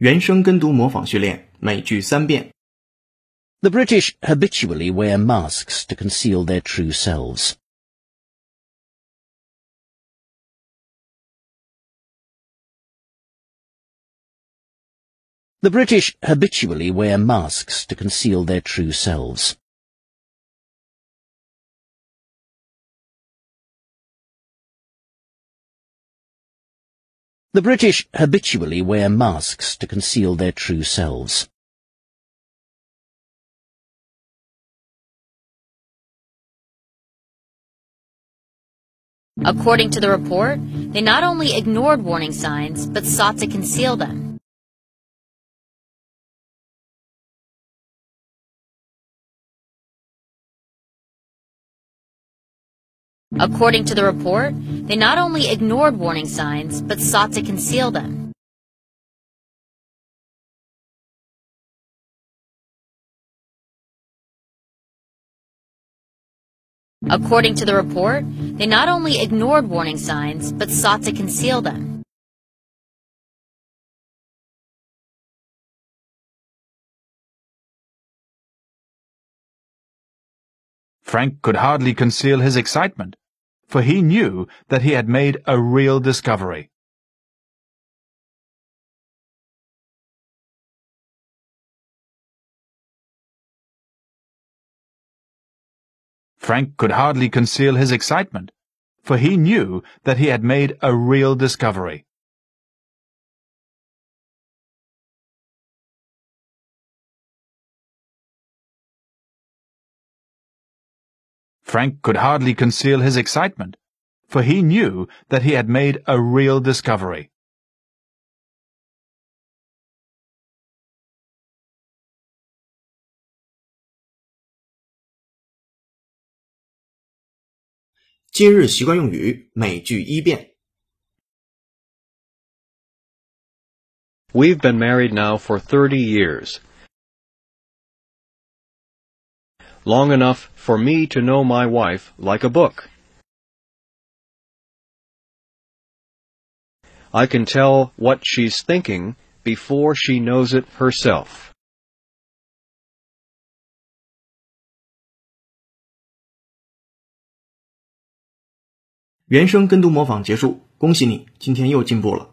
原声跟读模仿训练，每句三遍。 The British habitually wear masks to conceal their true selves. The British habitually wear masks to conceal their true selves. The British habitually wear masks to conceal their true selves. According to the report, they not only ignored warning signs, but sought to conceal them. According to the report, they not only ignored warning signs, but sought to conceal them. According to the report, they not only ignored warning signs, but sought to conceal them. Frank could hardly conceal his excitement, for he knew that he had made a real discovery. Frank could hardly conceal his excitement, for he knew that he had made a real discovery. Frank could hardly conceal his excitement, for he knew that he had made a real discovery. 今日习惯用语，每句一遍。 We've been married now for 30 years. Long enough for me to know my wife like a book. I can tell what she's thinking before she knows it herself. 原声跟读模仿结束，恭喜你，今天又进步了。